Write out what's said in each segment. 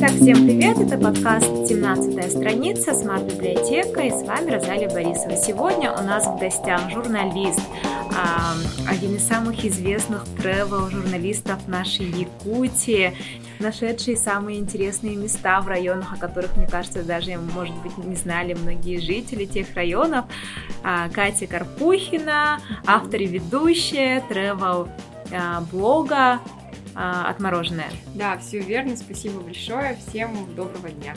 Итак, всем привет! Это подкаст «17 страница. Смарт-библиотека» и с вами Розалия Борисова. Сегодня у нас в гостях журналист, один из самых известных тревел-журналистов нашей Якутии, нашедший самые интересные места в районах, о которых, мне кажется, даже, может быть, не знали многие жители тех районов. А, Катя Карпухина, автор и ведущая тревел-блога а, «Отмороженное». Да, все верно. Спасибо большое. Всем доброго дня.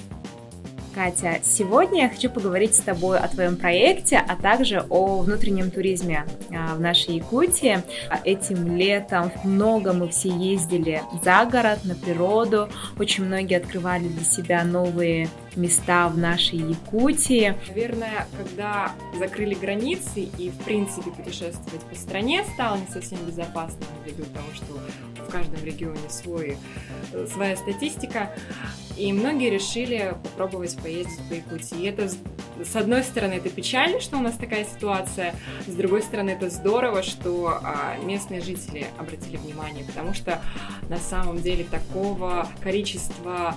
Катя, сегодня я хочу поговорить с тобой о твоем проекте, а также о внутреннем туризме а, в нашей Якутии. Этим летом много мы все ездили за город, на природу. Очень многие открывали для себя новые места в нашей Якутии. Наверное, когда закрыли границы и, в принципе, путешествовать по стране стало не совсем безопасно ввиду того, что в каждом регионе свой, э, своя статистика, и многие решили попробовать поездить по Якутии. И это, с одной стороны, это печально, что у нас такая ситуация, с другой стороны, это здорово, что а, местные жители обратили внимание, потому что на самом деле такого количества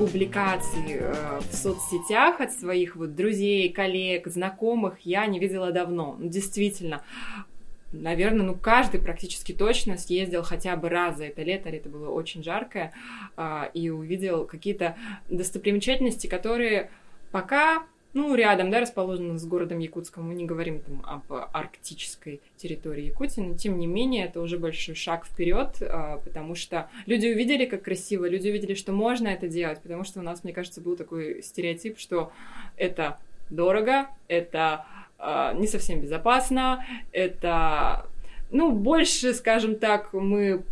публикаций э, в соцсетях от своих вот друзей, коллег, знакомых я не видела давно. Ну, действительно, наверное, ну каждый практически точно съездил хотя бы раз за это лето, это было очень жаркое, а, и увидел какие-то достопримечательности, которые пока ну, рядом, да, расположены с городом Якутском. Мы не говорим там об арктической территории Якутии, но тем не менее это уже большой шаг вперед, а, потому что люди увидели, как красиво, люди увидели, что можно это делать, потому что у нас, мне кажется, был такой стереотип, что это дорого, это э, не совсем безопасно, это, ну, больше, скажем так, мы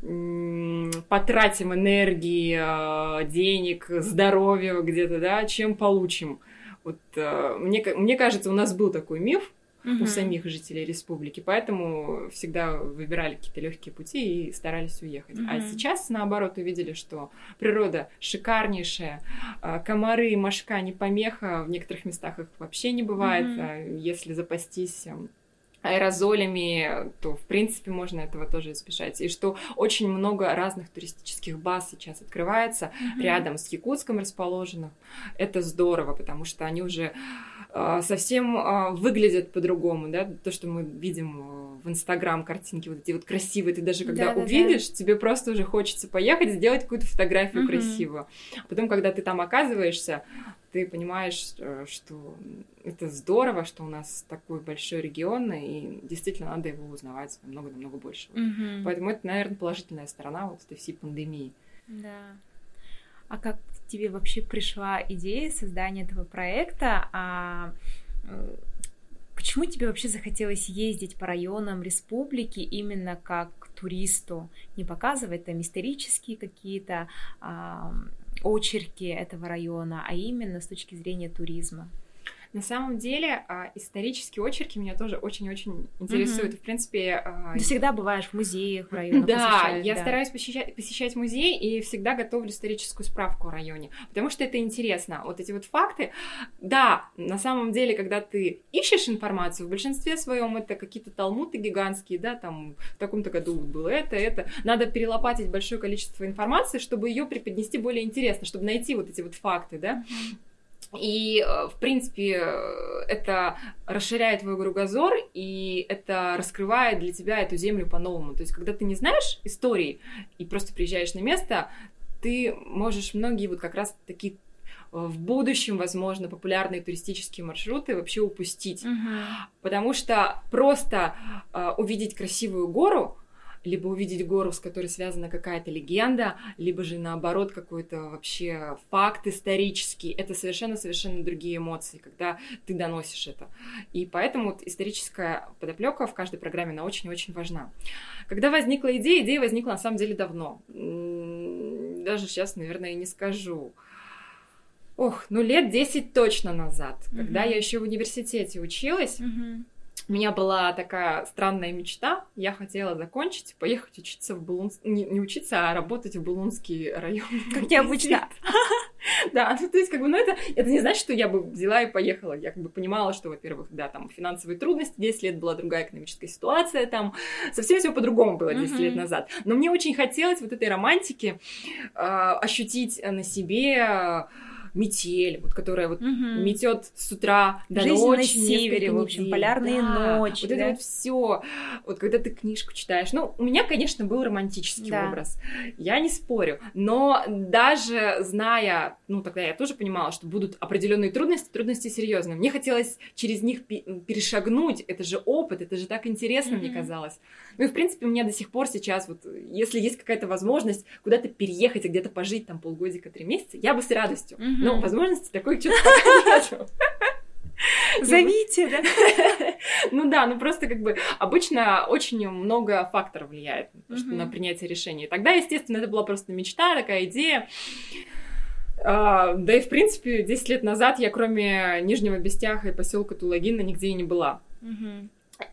потратим энергии, э, денег, здоровья где-то, да, чем получим. Вот э, мне, мне кажется, у нас был такой миф, угу. у самих жителей республики, поэтому всегда выбирали какие-то легкие пути и старались уехать. Угу. А сейчас, наоборот, увидели, что природа шикарнейшая, а, комары, мошка не помеха, в некоторых местах их вообще не бывает, угу. если запастись аэрозолями, то, в принципе, можно этого тоже избежать. И что очень много разных туристических баз сейчас открывается mm-hmm. рядом с Якутском расположенных. Это здорово, потому что они уже совсем э, выглядят по-другому, да, то, что мы видим э, в Инстаграм картинки вот эти вот красивые, ты даже когда да, увидишь, да, да. тебе просто уже хочется поехать, сделать какую-то фотографию mm-hmm. красивую. Потом, когда ты там оказываешься, ты понимаешь, э, что это здорово, что у нас такой большой регион, и действительно надо его узнавать намного-намного больше. Mm-hmm. Поэтому это, наверное, положительная сторона вот этой всей пандемии. Да. А как тебе вообще пришла идея создания этого проекта? А почему тебе вообще захотелось ездить по районам республики именно как туристу? Не показывать там исторические какие-то а, очерки этого района, а именно с точки зрения туризма. На самом деле, а, исторические очерки меня тоже очень-очень интересуют. Mm-hmm. В принципе... А, Ты всегда бываешь в музеях, в районах. Да, я да. стараюсь посещать, посещать музей и всегда готовлю историческую справку о районе, потому что это интересно. Вот эти вот факты. Да, на самом деле, когда ты ищешь информацию, в большинстве своем это какие-то талмуты гигантские, да, там в таком-то году было это, это. Надо перелопатить большое количество информации, чтобы ее преподнести более интересно, чтобы найти вот эти вот факты, да. Mm-hmm. И, э, в принципе, это расширяет твой кругозор, и это раскрывает для тебя эту землю по-новому. То есть, когда ты не знаешь истории и просто приезжаешь на место, ты можешь многие вот как раз такие э, в будущем, возможно, популярные туристические маршруты вообще упустить. Uh-huh. Потому что просто э, увидеть красивую гору либо увидеть гору, с которой связана какая-то легенда, либо же наоборот какой-то вообще факт исторический. Это совершенно-совершенно другие эмоции, когда ты доносишь это. И поэтому вот историческая подоплека в каждой программе, она очень-очень важна. Когда возникла идея, идея возникла на самом деле давно. Даже сейчас, наверное, и не скажу. Ох, ну лет 10 точно назад, mm-hmm. когда я еще в университете училась. Mm-hmm у меня была такая странная мечта. Я хотела закончить, поехать учиться в Булунск... Не, не учиться, а работать в Булунский район. Как необычно. Да, ну то есть как бы, ну это, это не значит, что я бы взяла и поехала. Я как бы понимала, что, во-первых, да, там финансовые трудности, 10 лет была другая экономическая ситуация, там совсем все по-другому было 10 лет назад. Но мне очень хотелось вот этой романтики э, ощутить на себе метель, вот которая вот угу. метет с утра до Жизнь ночи. на севере, в общем, недель. полярные да. ночи. Вот да? это вот все. Вот когда ты книжку читаешь. Ну, у меня, конечно, был романтический Да. образ. Я не спорю. Но даже зная, ну, тогда я тоже понимала, что будут определенные трудности, трудности серьезные. Мне хотелось через них пе- перешагнуть. Это же опыт, это же так интересно, мне Мгм. казалось. Ну и, в принципе, у меня до сих пор сейчас, вот, если есть какая-то возможность куда-то переехать и где-то пожить там полгодика, три месяца, я бы с радостью. Мгм. Но возможности такой что-то нету. Зовите, да? Ну да, ну просто как бы обычно очень много факторов влияет на принятие решений. Тогда, естественно, это была просто мечта, такая идея. А, да и, в принципе, 10 лет назад я, кроме Нижнего Бестяха и поселка Тулагина, нигде и не была.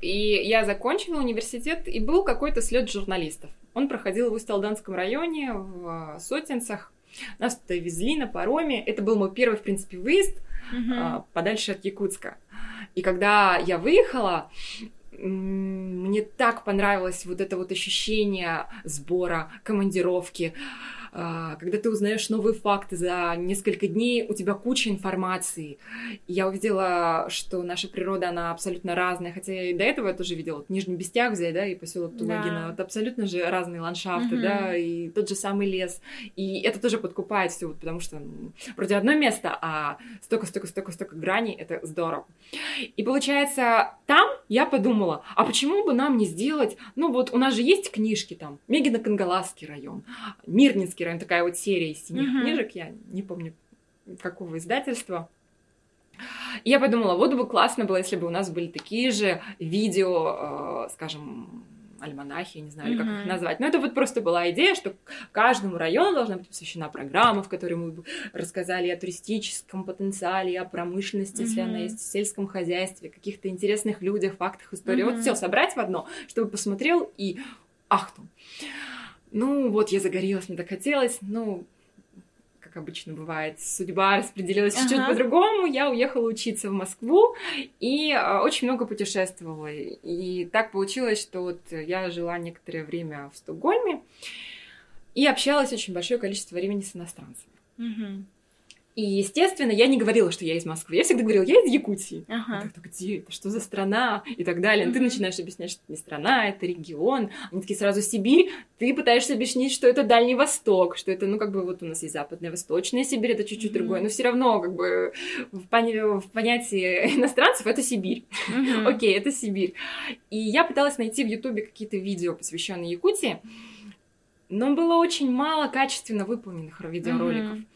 И я закончила университет, и был какой-то слет журналистов. Он проходил в Усть-Алданском районе, в э, Сотенцах. Нас туда везли на пароме. Это был мой первый, в принципе, выезд Мгм. а, подальше от Якутска. И когда я выехала, мне так понравилось вот это вот ощущение сбора, командировки, когда ты узнаешь новые факты за несколько дней, у тебя куча информации. И я увидела, что наша природа, она абсолютно разная, хотя и до этого я тоже видела, вот Нижний Бестяг взять, да, и поселок Тулагина, Да. это абсолютно же разные ландшафты, Мгм. да, и тот же самый лес. И это тоже подкупает все, вот, потому что вроде одно место, а столько, столько, столько, столько граней, это здорово. И получается, там я подумала, а почему бы нам не сделать, ну вот у нас же есть книжки там, Мегино-Кангаласский район, Мирнинский район, такая вот серия из синих Мгм. книжек, я не помню какого издательства. И я подумала, вот бы классно было, если бы у нас были такие же видео, э, скажем, альманахи, я не знаю, или как их назвать. Но это вот просто была идея, что каждому району должна быть посвящена программа, в которой мы бы рассказали о туристическом потенциале, о промышленности, если она есть, в сельском хозяйстве, каких-то интересных людях, фактах, истории. Вот Мгм. все собрать в одно, чтобы посмотрел и ахнул. Ну, вот я загорелась, мне так хотелось, ну, как обычно бывает, судьба распределилась чуть-чуть Ага. по-другому. Я уехала учиться в Москву и а, очень много путешествовала. И так получилось, что вот я жила некоторое время в Стокгольме и общалась очень большое количество времени с иностранцами. Мгм. И, естественно, я не говорила, что я из Москвы. Я всегда говорила, я из Якутии. Ага. Так, «Так где это? Что за страна? И так далее. Но Ты начинаешь объяснять, что это не страна, это регион. Они такие сразу Сибирь. Ты пытаешься объяснить, что это Дальний Восток, что это, ну, как бы вот у нас есть Западная, Восточная Сибирь, это чуть-чуть Мгм. другое. Но все равно, как бы, в, пони- в понятии иностранцев это Сибирь. Мгм. Окей, это Сибирь. И я пыталась найти в Ютубе какие-то видео, посвященные Якутии, но было очень мало качественно выполненных видеороликов. Мгм.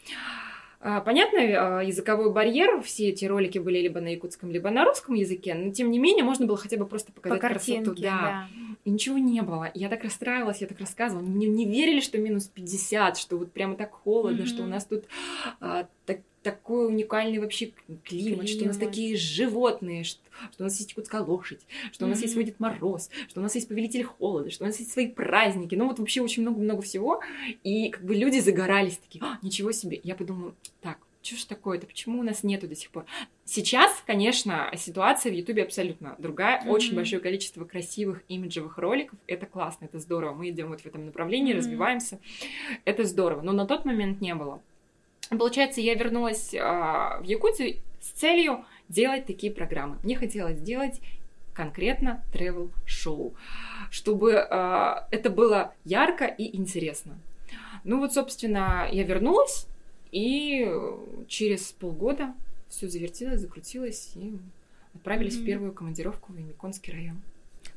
А, Понятно, а, языковой барьер, все эти ролики были либо на якутском, либо на русском языке, но тем не менее можно было хотя бы просто По показать красоту. картинке, да. И ничего не было. Я так расстраивалась, я так рассказывала. Мне не верили, что минус 50, что вот прямо так холодно, Мгм. что у нас тут а, так- такой уникальный вообще климат, что у нас Климат. такие животные, что, что у нас есть якутская лошадь, что у нас есть Дед Мороз, что у нас есть Повелитель Холода, что у нас есть свои праздники. Ну вот вообще очень много-много всего. И как бы люди загорались такие, «А, ничего себе. Я подумала, так, что ж такое-то, почему у нас нету до сих пор? Сейчас, конечно, ситуация в Ютубе абсолютно другая. Мгм. Очень большое количество красивых имиджевых роликов. Это классно, это здорово. Мы идем вот в этом направлении, Мгм. развиваемся. Это здорово. Но на тот момент не было. Получается, я вернулась а, в Якутию с целью делать такие программы. Мне хотелось сделать конкретно travel шоу чтобы а, это было ярко и интересно. Ну вот, собственно, я вернулась, и э, через полгода все завертелось, закрутилось, и отправились Мгм. в первую командировку в Емиконский район.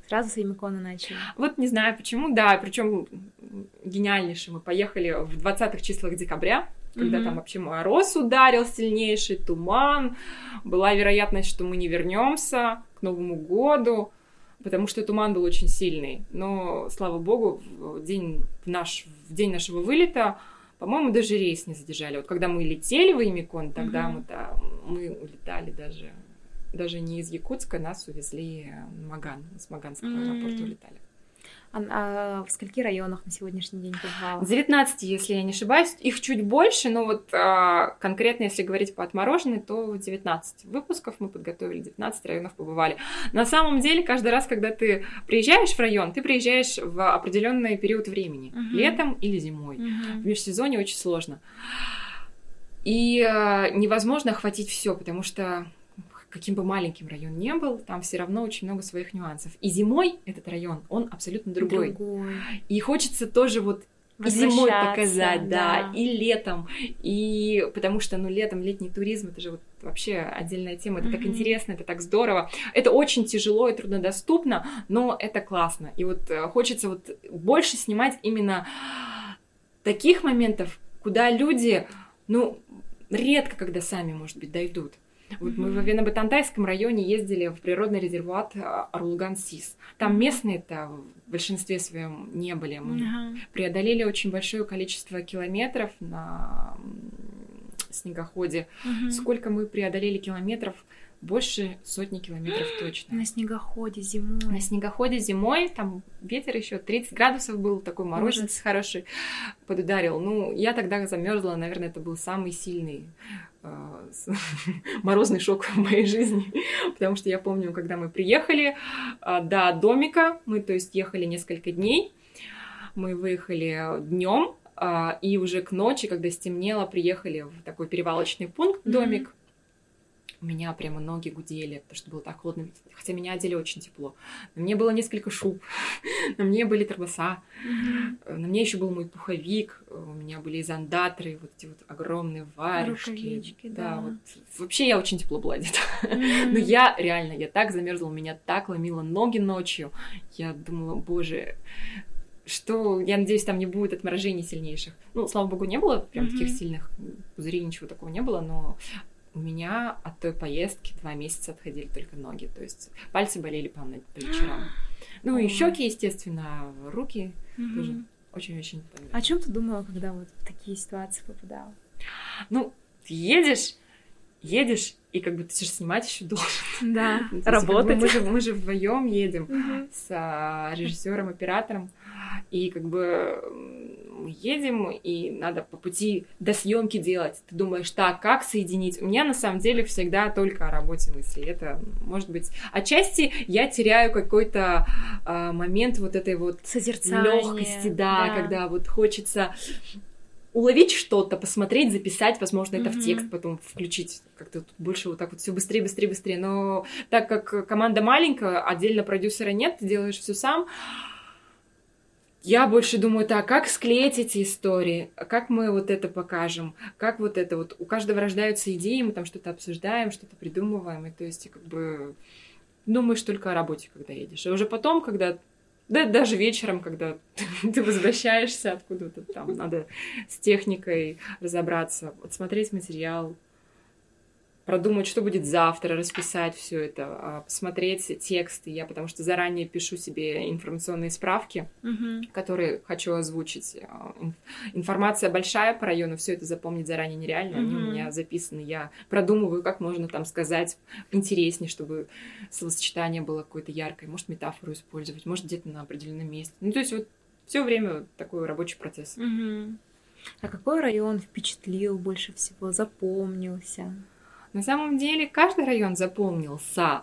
Сразу с Ямикона начали. Вот не знаю почему, да, причем гениальнейший. Мы поехали в 20-х числах декабря, когда Мгм. там вообще мороз ударил сильнейший, туман. Была вероятность, что мы не вернемся к Новому году, потому что туман был очень сильный. Но, слава богу, в день, в наш, в день нашего вылета, по-моему, даже рейс не задержали. Вот когда мы летели в Имикон, тогда Мгм. мы, да, мы улетали даже, даже не из Якутска, нас увезли в Маган, с Маганского М. аэропорта улетали. А, а в скольки районах на сегодняшний день побывала? 19, если я не ошибаюсь. Их чуть больше, но вот а, конкретно, если говорить по отмороженной, то 19 выпусков мы подготовили, 19 районов побывали. На самом деле, каждый раз, когда ты приезжаешь в район, ты приезжаешь в определенный период времени, угу. летом или зимой. Угу. В межсезонье очень сложно. И а, невозможно охватить все, потому что каким бы маленьким район не был, там все равно очень много своих нюансов. И зимой этот район, он абсолютно другой. другой. И хочется тоже вот и зимой показать, да, да, и летом, и потому что, ну, летом летний туризм это же вот вообще отдельная тема, это mm-hmm. так интересно, это так здорово, это очень тяжело и труднодоступно, но это классно, и вот э, хочется вот больше снимать именно таких моментов, куда люди, ну, редко когда сами, может быть, дойдут. Вот mm-hmm. мы в Венобатантайском районе ездили в природный резерват Арулган-Сис. Там местные-то в большинстве своем не были. Мы mm-hmm. преодолели очень большое количество километров на снегоходе. Mm-hmm. Сколько мы преодолели километров? Больше сотни километров точно. На снегоходе зимой. На снегоходе зимой, там ветер еще 30 градусов был, такой морозец хороший подударил. Ну, я тогда замерзла, наверное, это был самый сильный э, морозный шок в моей жизни, потому что я помню, когда мы приехали э, до домика, мы, то есть, ехали несколько дней, мы выехали днем, э, и уже к ночи, когда стемнело, приехали в такой перевалочный пункт, домик, mm-hmm у меня прямо ноги гудели, потому что было так холодно, хотя меня одели очень тепло. На мне было несколько шуб, на мне были тормоза, mm-hmm. на мне еще был мой пуховик, у меня были изондаторы, вот эти вот огромные варежки. Да, да, вот. Вообще я очень тепло была одета. Mm-hmm. Но я реально, я так замерзла, меня так ломило ноги ночью. Я думала, боже, что, я надеюсь, там не будет отморожений сильнейших. Ну, слава богу, не было прям mm-hmm. таких сильных пузырей, ничего такого не было, но у меня от той поездки два месяца отходили только ноги, то есть пальцы болели по, по вечерам. Ну и щеки, естественно, руки тоже очень-очень. О чем ты думала, когда вот в такие ситуации попадала? Ну, ты едешь, едешь, и как бы ты же снимать еще должен. Да, работать. Как бы мы же, мы же вдвоем едем с а, режиссером, оператором, и как бы едем, и надо по пути до съемки делать. Ты думаешь, так, как соединить? У меня на самом деле всегда только о работе мысли. Это, может быть, отчасти я теряю какой-то э, момент вот этой вот легкости, да, да, когда вот хочется уловить что-то, посмотреть, записать, возможно, это mm-hmm. в текст потом включить, как-то больше вот так вот все быстрее, быстрее, быстрее. Но так как команда маленькая, отдельно продюсера нет, ты делаешь все сам, я больше думаю, так, как склеить эти истории, как мы вот это покажем, как вот это вот, у каждого рождаются идеи, мы там что-то обсуждаем, что-то придумываем, и то есть как бы думаешь только о работе, когда едешь. А уже потом, когда да, даже вечером, когда ты возвращаешься откуда-то там, надо с техникой разобраться, вот смотреть материал, продумать, что будет завтра, расписать все это, а, посмотреть тексты. Я потому что заранее пишу себе информационные справки, угу. которые хочу озвучить. А, информация большая по району, все это запомнить заранее нереально. Угу. Они у меня записаны. Я продумываю, как можно там сказать интереснее, чтобы словосочетание было какое-то яркое. Может, метафору использовать, может, где-то на определенном месте. Ну, то есть вот все время такой рабочий процесс. Угу. А какой район впечатлил больше всего, запомнился? На самом деле каждый район запомнился.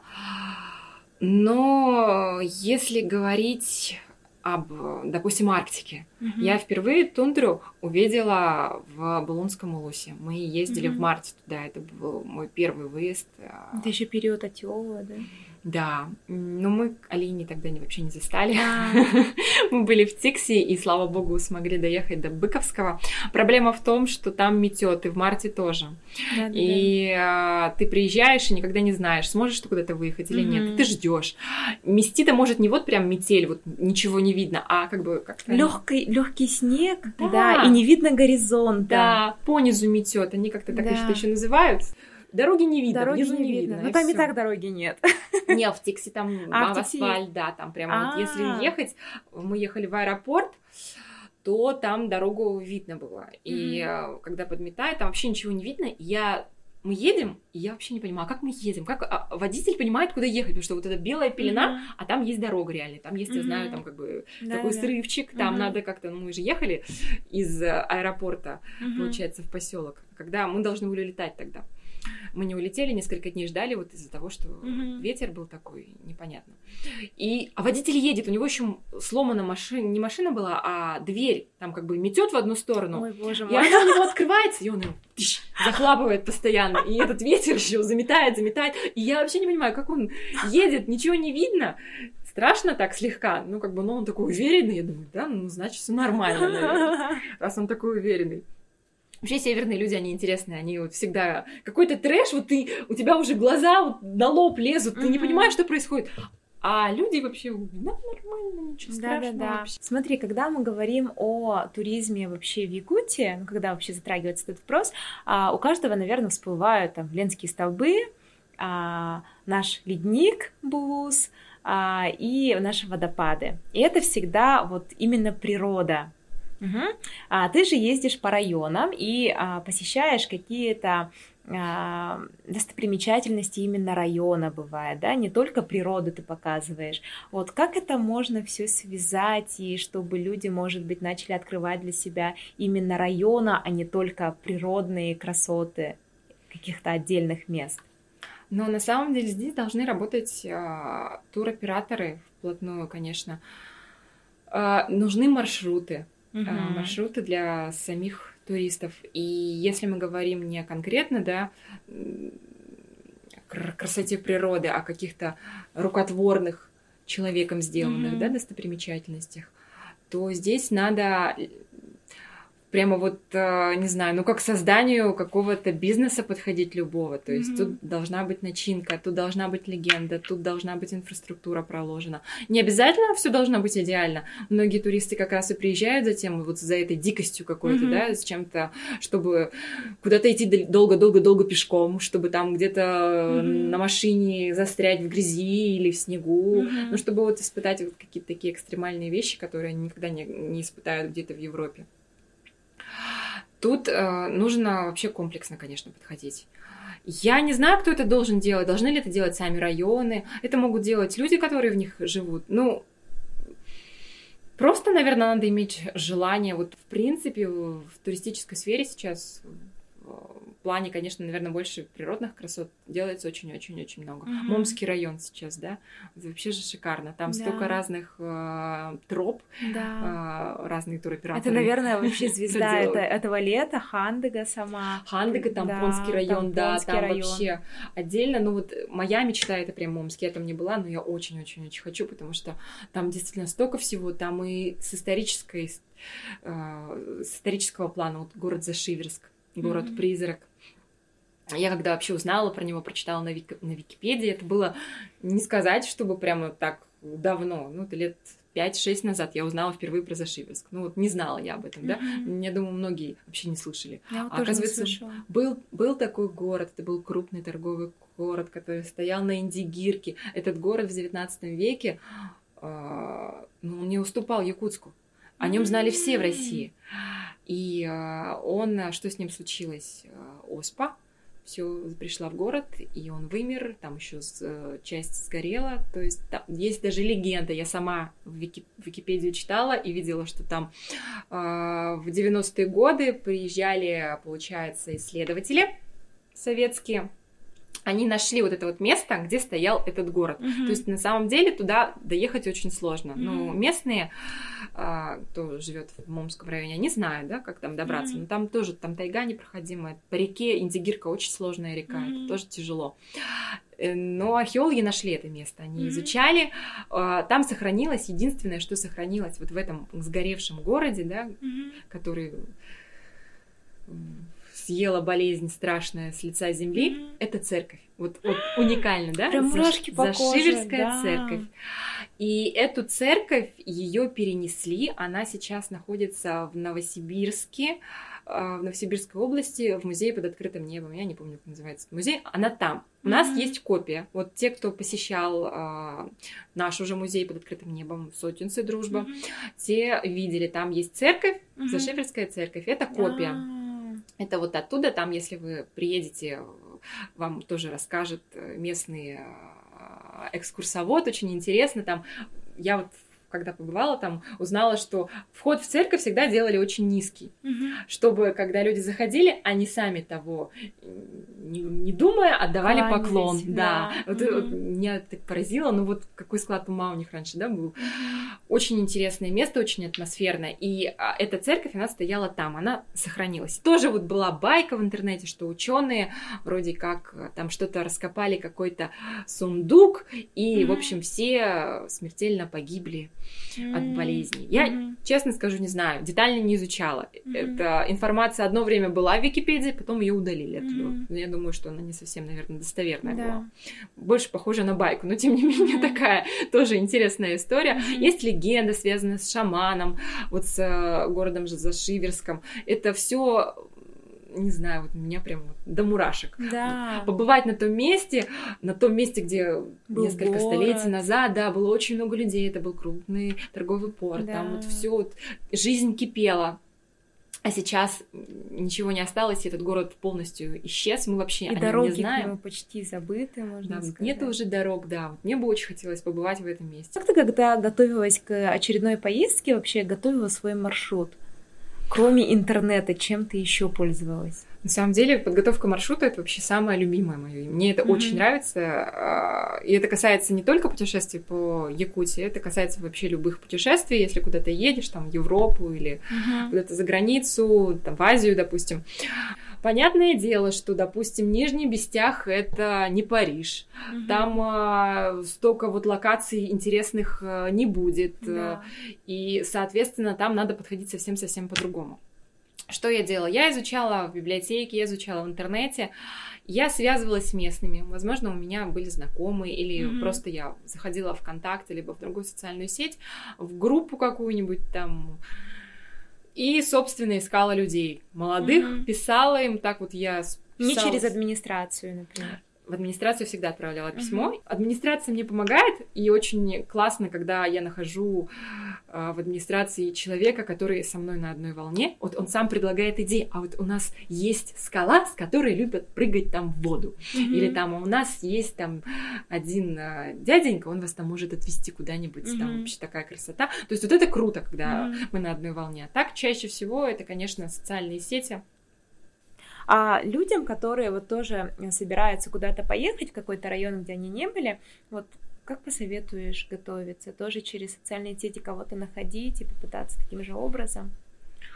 Но если говорить об, допустим, Арктике. Uh-huh. Я впервые тундру увидела в Булунском улусе. Мы ездили uh-huh. в марте туда, это был мой первый выезд. Это еще период Атиола, да? Да, но мы Алине тогда вообще не застали. Мы были в Тикси и, слава богу, смогли доехать до Быковского. Проблема в том, что там метет, и в марте тоже. Да, и да. А, ты приезжаешь и никогда не знаешь, сможешь ты куда-то выехать или нет. Ты ждешь. Мести-то может не вот прям метель, вот ничего не видно, а как бы как легкий легкий снег, да. да, и не видно горизонта. Да, по низу метет, они как-то так да. еще называют. Дороги не видно, дороги внизу не, не видно. видно. Ну там и так дороги нет. Не, в Тикси там а, асфальт, да, там прямо вот если а. ехать, мы ехали в аэропорт, то там дорогу видно было. И mm-hmm. когда подметает, там вообще ничего не видно. Я мы едем, и я вообще не понимаю, а как мы едем, как а, водитель понимает, куда ехать, потому что вот эта белая пелена, mm-hmm. а там есть дорога реально, там есть, mm-hmm. я знаю, там как бы да, такой да. срывчик, там mm-hmm. надо как-то, ну мы же ехали из аэропорта, mm-hmm. получается, в поселок, когда мы должны были летать тогда. Мы не улетели, несколько дней ждали вот из-за того, что mm-hmm. ветер был такой, непонятно. И, а водитель едет, у него еще сломана машина, не машина была, а дверь, там как бы метет в одну сторону. Ой, боже мой. И она у него открывается, и он его тыщ, захлапывает постоянно. И этот ветер еще заметает, заметает. И я вообще не понимаю, как он едет, ничего не видно страшно так слегка, ну, как бы, ну, он такой уверенный, я думаю, да, ну, значит, все нормально, наверное, раз он такой уверенный. Вообще северные люди, они интересные, они вот всегда какой-то трэш, вот ты, у тебя уже глаза вот на лоб лезут, ты mm-hmm. не понимаешь, что происходит. А люди вообще, да, нормально, ничего страшного. Да, да, да. Смотри, когда мы говорим о туризме вообще в Якутии, ну, когда вообще затрагивается этот вопрос, а, у каждого, наверное, всплывают там Ленские столбы, а, наш ледник Булус а, и наши водопады. И это всегда вот именно природа, Угу. А ты же ездишь по районам и а, посещаешь какие-то а, достопримечательности именно района бывает, да, не только природу ты показываешь. Вот как это можно все связать и чтобы люди, может быть, начали открывать для себя именно района, а не только природные красоты каких-то отдельных мест? Но на самом деле здесь должны работать э, туроператоры вплотную, конечно. Э, нужны маршруты угу. маршруты для самих туристов. И если мы говорим не конкретно, да, красоте природы, а каких-то рукотворных человеком сделанных, mm да, достопримечательностях, то здесь надо прямо вот, э, не знаю, ну как к созданию какого-то бизнеса подходить любого. То есть mm-hmm. тут должна быть начинка, тут должна быть легенда, тут должна быть инфраструктура проложена. Не обязательно все должно быть идеально. Многие туристы как раз и приезжают за тем, вот за этой дикостью какой-то, mm-hmm. да, с чем-то, чтобы куда-то идти долго-долго-долго пешком, чтобы там где-то mm-hmm. на машине застрять в грязи или в снегу, mm-hmm. ну чтобы вот испытать вот какие-то такие экстремальные вещи, которые они никогда не, не испытают где-то в Европе. Тут э, нужно вообще комплексно, конечно, подходить. Я не знаю, кто это должен делать. Должны ли это делать сами районы? Это могут делать люди, которые в них живут. Ну, просто, наверное, надо иметь желание. Вот, в принципе, в туристической сфере сейчас плане, конечно, наверное, больше природных красот делается очень-очень-очень много. Mm-hmm. Момский район сейчас, да, вообще же шикарно. Там да. столько разных э, троп, да. э, разные туроператоры. Это, наверное, вообще звезда это, этого лета, Хандыга сама. Хандыга, там да, Понский район, там да, Понский там район. вообще отдельно. Ну вот моя мечта это прям Момский, я там не была, но я очень-очень-очень хочу, потому что там действительно столько всего, там и с исторической э, с исторического плана, вот город Зашиверск, город-призрак. Я когда вообще узнала про него, прочитала на, Вик... на Википедии, это было не сказать, чтобы прямо так давно, ну, это лет 5-6 назад я узнала впервые про Зашиберск. Ну вот не знала я об этом, mm-hmm. да? Я думаю, многие вообще не слышали. Я вот а, оказывается, не был, был такой город, это был крупный торговый город, который стоял на Индигирке. Этот город в 19 веке, э, ну, он не уступал Якутску. О нем знали все в России. И э, он, что с ним случилось? Э, оспа, все пришла в город, и он вымер, там еще э, часть сгорела, то есть там есть даже легенда, я сама в, Вики, в Википедию читала и видела, что там в 90-е годы приезжали, получается, исследователи советские, они нашли вот это вот место, где стоял этот город. Mm-hmm. То есть на самом деле туда доехать очень сложно. Mm-hmm. Ну, местные, а, кто живет в Момском районе, они знают, да, как там добраться. Mm-hmm. Но там тоже, там тайга непроходимая. По реке Индигирка очень сложная река, mm-hmm. это тоже тяжело. Э, но археологи нашли это место, они mm-hmm. изучали. А, там сохранилось, единственное, что сохранилось вот в этом сгоревшем городе, да, mm-hmm. который съела болезнь страшная с лица земли, mm-hmm. это церковь. Вот, вот уникально, да? Прям мурашки по Зашиверская да. церковь. И эту церковь ее перенесли, она сейчас находится в Новосибирске, а, в Новосибирской области, в музее под открытым небом. Я не помню, как называется музей. Она там. У mm-hmm. нас есть копия. Вот те, кто посещал э, наш уже музей под открытым небом, Сотенцы, Дружба, mm-hmm. те видели, там есть церковь, mm-hmm. Зашиверская церковь. Это копия. Yeah. Это вот оттуда, там, если вы приедете вам тоже расскажет э, местный э, экскурсовод, очень интересно. Там я вот когда побывала там, узнала, что вход в церковь всегда делали очень низкий, угу. чтобы, когда люди заходили, они сами того не, не думая, отдавали Кланялись, поклон. Да. да. Вот, угу. вот, меня так поразило, ну вот какой склад ума у них раньше, да, был. Очень интересное место, очень атмосферное. И а, эта церковь, она стояла там, она сохранилась. Тоже вот была байка в интернете, что ученые вроде как э, там что-то раскопали, какой-то сундук, и, угу. в общем, все смертельно погибли mm-hmm. от болезней. Я, mm-hmm. честно скажу, не знаю, детально не изучала. Mm-hmm. Эта информация одно время была в Википедии, потом ее удалили оттуда. Mm-hmm. Я думаю, что она не совсем, наверное, достоверная да. была. Больше похожа на байку, но тем не менее mm-hmm. такая тоже интересная история. Mm-hmm. Есть легенда, связанная с шаманом, вот с э, городом Зашиверском. Это все не знаю, вот меня прям до мурашек. Да. Побывать на том месте, на том месте, где был несколько город. столетий назад, да, было очень много людей, это был крупный торговый порт, да. там вот все, вот, жизнь кипела. А сейчас ничего не осталось, и этот город полностью исчез, мы вообще и о дороги нем не знаем. к нему почти забыты, можно да, сказать. Нет уже дорог, да. Вот мне бы очень хотелось побывать в этом месте. Как ты, когда готовилась к очередной поездке, вообще готовила свой маршрут? Кроме интернета, чем ты еще пользовалась? На самом деле, подготовка маршрута это вообще самое любимое мое. Мне это mm-hmm. очень нравится. А, и это касается не только путешествий по Якутии, это касается вообще любых путешествий. Если куда-то едешь, там, в Европу или mm-hmm. куда-то за границу, там, в Азию, допустим. Понятное дело, что, допустим, Нижний Бестях это не Париж. Угу. Там а, столько вот локаций интересных а, не будет. Да. И, соответственно, там надо подходить совсем-совсем по-другому. Что я делала? Я изучала в библиотеке, я изучала в интернете, я связывалась с местными. Возможно, у меня были знакомые, или mm-hmm. просто я заходила в ВКонтакте, либо в другую социальную сеть, в группу какую-нибудь там и, собственно, искала людей молодых, mm-hmm. писала им, так вот я... Писала... Не через администрацию, например в администрацию всегда отправляла письмо. Uh-huh. Администрация мне помогает, и очень классно, когда я нахожу э, в администрации человека, который со мной на одной волне. Вот он сам предлагает идеи, а вот у нас есть скала, с которой любят прыгать там в воду. Uh-huh. Или там у нас есть там один э, дяденька, он вас там может отвезти куда-нибудь, uh-huh. там вообще такая красота. То есть вот это круто, когда uh-huh. мы на одной волне. А так чаще всего это, конечно, социальные сети а людям, которые вот тоже собираются куда-то поехать, в какой-то район, где они не были, вот как посоветуешь готовиться? Тоже через социальные сети кого-то находить и попытаться таким же образом?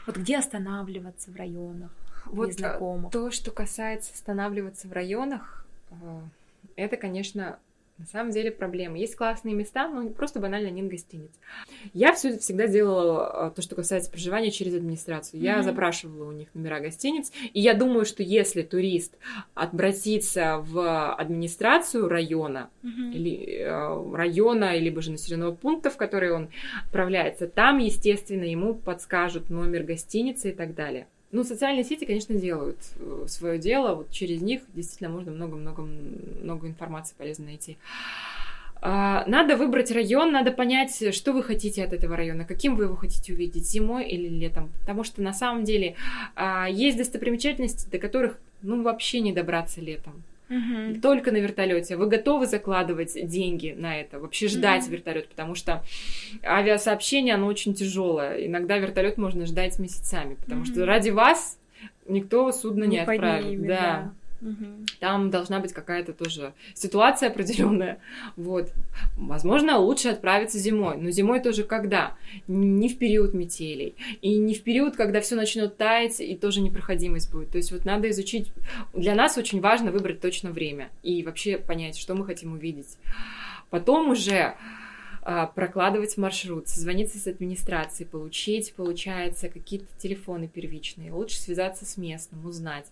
Вот где останавливаться в районах вот незнакомых? То, что касается останавливаться в районах, э, это, конечно, на самом деле проблема. Есть классные места, но просто банально нет гостиниц. Я все всегда делала а, то, что касается проживания через администрацию. Я mm-hmm. запрашивала у них номера гостиниц, и я думаю, что если турист обратится в администрацию района, mm-hmm. или э, района, либо же населенного пункта, в который он отправляется, там, естественно, ему подскажут номер гостиницы и так далее. Ну, социальные сети, конечно, делают э, свое дело. Вот через них действительно можно много-много-много информации полезно найти. А, надо выбрать район, надо понять, что вы хотите от этого района, каким вы его хотите увидеть, зимой или летом. Потому что на самом деле а, есть достопримечательности, до которых ну, вообще не добраться летом. Угу. Только на вертолете. Вы готовы закладывать деньги на это, вообще ждать угу. вертолет, потому что авиасообщение, оно очень тяжелое. Иногда вертолет можно ждать месяцами, потому угу. что ради вас никто судно не, не отправит. Поднимет, да. да. Там должна быть какая-то тоже ситуация определенная. Вот. Возможно, лучше отправиться зимой. Но зимой тоже когда? Не в период метелей. И не в период, когда все начнет таять, и тоже непроходимость будет. То есть вот надо изучить. Для нас очень важно выбрать точно время и вообще понять, что мы хотим увидеть. Потом уже а, прокладывать маршрут, созвониться с администрацией, получить, получается, какие-то телефоны первичные. Лучше связаться с местным, узнать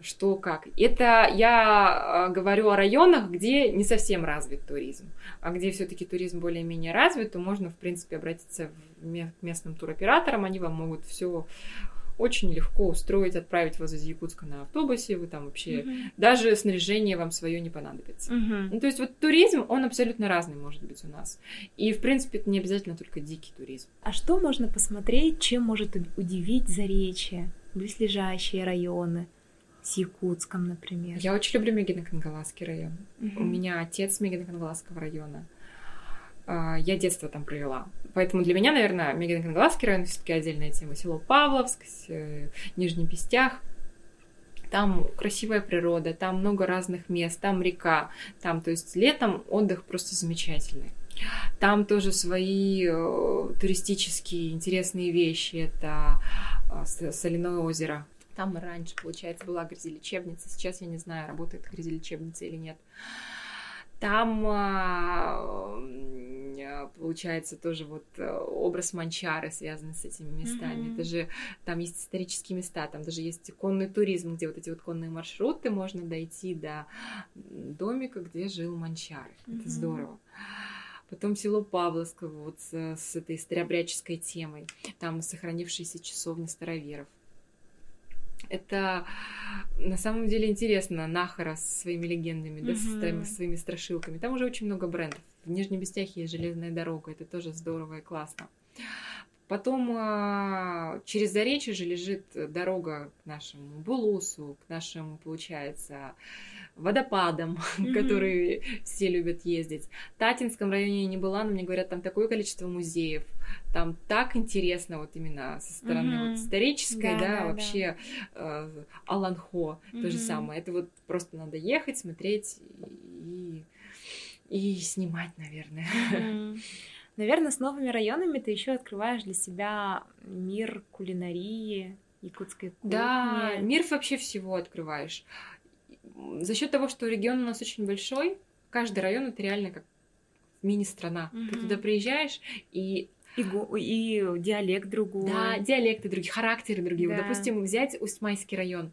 что как. Это я а, говорю о районах, где не совсем развит туризм, а где все-таки туризм более-менее развит, то можно, в принципе, обратиться к местным туроператорам, они вам могут все очень легко устроить, отправить вас из Якутска на автобусе, вы там вообще угу. даже снаряжение вам свое не понадобится. Угу. Ну, то есть вот туризм, он абсолютно разный может быть у нас. И, в принципе, это не обязательно только дикий туризм. А что можно посмотреть, чем может удивить Заречье, близлежащие районы? с Якутском, например? Я очень люблю Мегино-Кангаласский район. Угу. У меня отец Мегино-Кангаласского района. А, я детство там провела. Поэтому для меня, наверное, Мегино-Кангаласский район все-таки отдельная тема. Село Павловск, э, Нижний Пестях. Там красивая природа, там много разных мест, там река, там, то есть летом отдых просто замечательный. Там тоже свои э, туристические интересные вещи. Это соляное озеро. Там раньше, получается, была грязелечебница. Сейчас я не знаю, работает грязелечебница или нет. Там а, получается тоже вот э, образ Манчары связанный с этими местами. Mm-hmm. Это же там есть исторические места, там даже есть конный туризм, где вот эти вот конные маршруты можно дойти до домика, где жил Манчар. Mm-hmm. Это здорово. Потом село Павловсково вот с, с этой старообрядческой темой. Там сохранившиеся часовни староверов. Это на самом деле интересно. Нахара со своими легендами, да, со своими, своими страшилками. Там уже очень много брендов. В Нижнем Бестяхе есть железная дорога. Это тоже здорово и классно. Потом а, через Заречье же лежит дорога к нашему Булусу, к нашему, получается, водопадам, mm-hmm. которые все любят ездить. В Татинском районе я не была, но мне говорят, там такое количество музеев, там так интересно вот именно со стороны mm-hmm. вот исторической, да, да, да вообще да. Э, Аланхо, mm-hmm. то же самое. Это вот просто надо ехать, смотреть и, и снимать, наверное. Mm-hmm. Наверное, с новыми районами ты еще открываешь для себя мир кулинарии, якутской кухни. Да, мир вообще всего открываешь за счет того, что регион у нас очень большой, каждый район это реально как мини-страна. Угу. Ты туда приезжаешь, и и, и диалект другой. Да, диалекты другие, характеры другие. Да. Допустим, взять Усть-Майский район.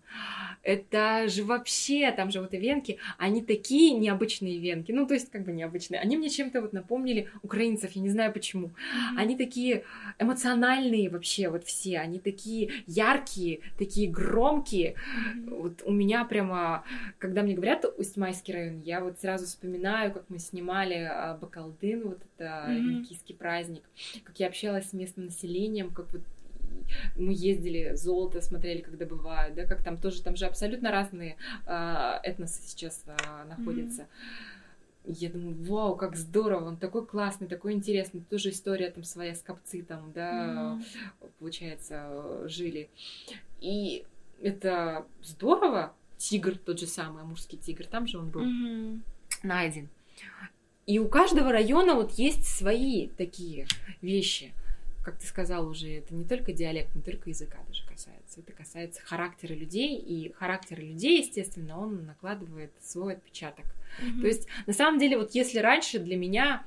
Это же вообще, там же вот и венки, они такие необычные венки. Ну, то есть, как бы необычные. Они мне чем-то вот напомнили украинцев, я не знаю почему. Mm-hmm. Они такие эмоциональные вообще, вот все. Они такие яркие, такие громкие. Mm-hmm. Вот у меня прямо, когда мне говорят Усть-Майский район, я вот сразу вспоминаю, как мы снимали а, Бакалдын, вот это mm-hmm. праздник как я общалась с местным населением, как вот мы ездили, золото смотрели, когда бывает, да, как там тоже, там же абсолютно разные э, этносы сейчас э, находятся. Mm-hmm. Я думаю, вау, как здорово, он такой классный, такой интересный. Тоже история там своя с копцы там, да, mm-hmm. получается, жили. И это здорово. Тигр тот же самый, амурский тигр, там же он был mm-hmm. найден. И у каждого района вот есть свои такие вещи. Как ты сказал уже, это не только диалект, не только языка даже касается. Это касается характера людей, и характер людей, естественно, он накладывает свой отпечаток. Mm-hmm. То есть, на самом деле, вот если раньше для меня